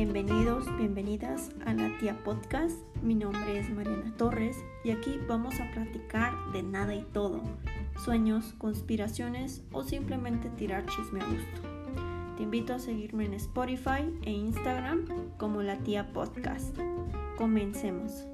Bienvenidos, bienvenidas a la tía podcast. Mi nombre es Mariana Torres y aquí vamos a platicar de nada y todo, sueños, conspiraciones o simplemente tirar chisme a gusto. Te invito a seguirme en Spotify e Instagram como la tía podcast. Comencemos.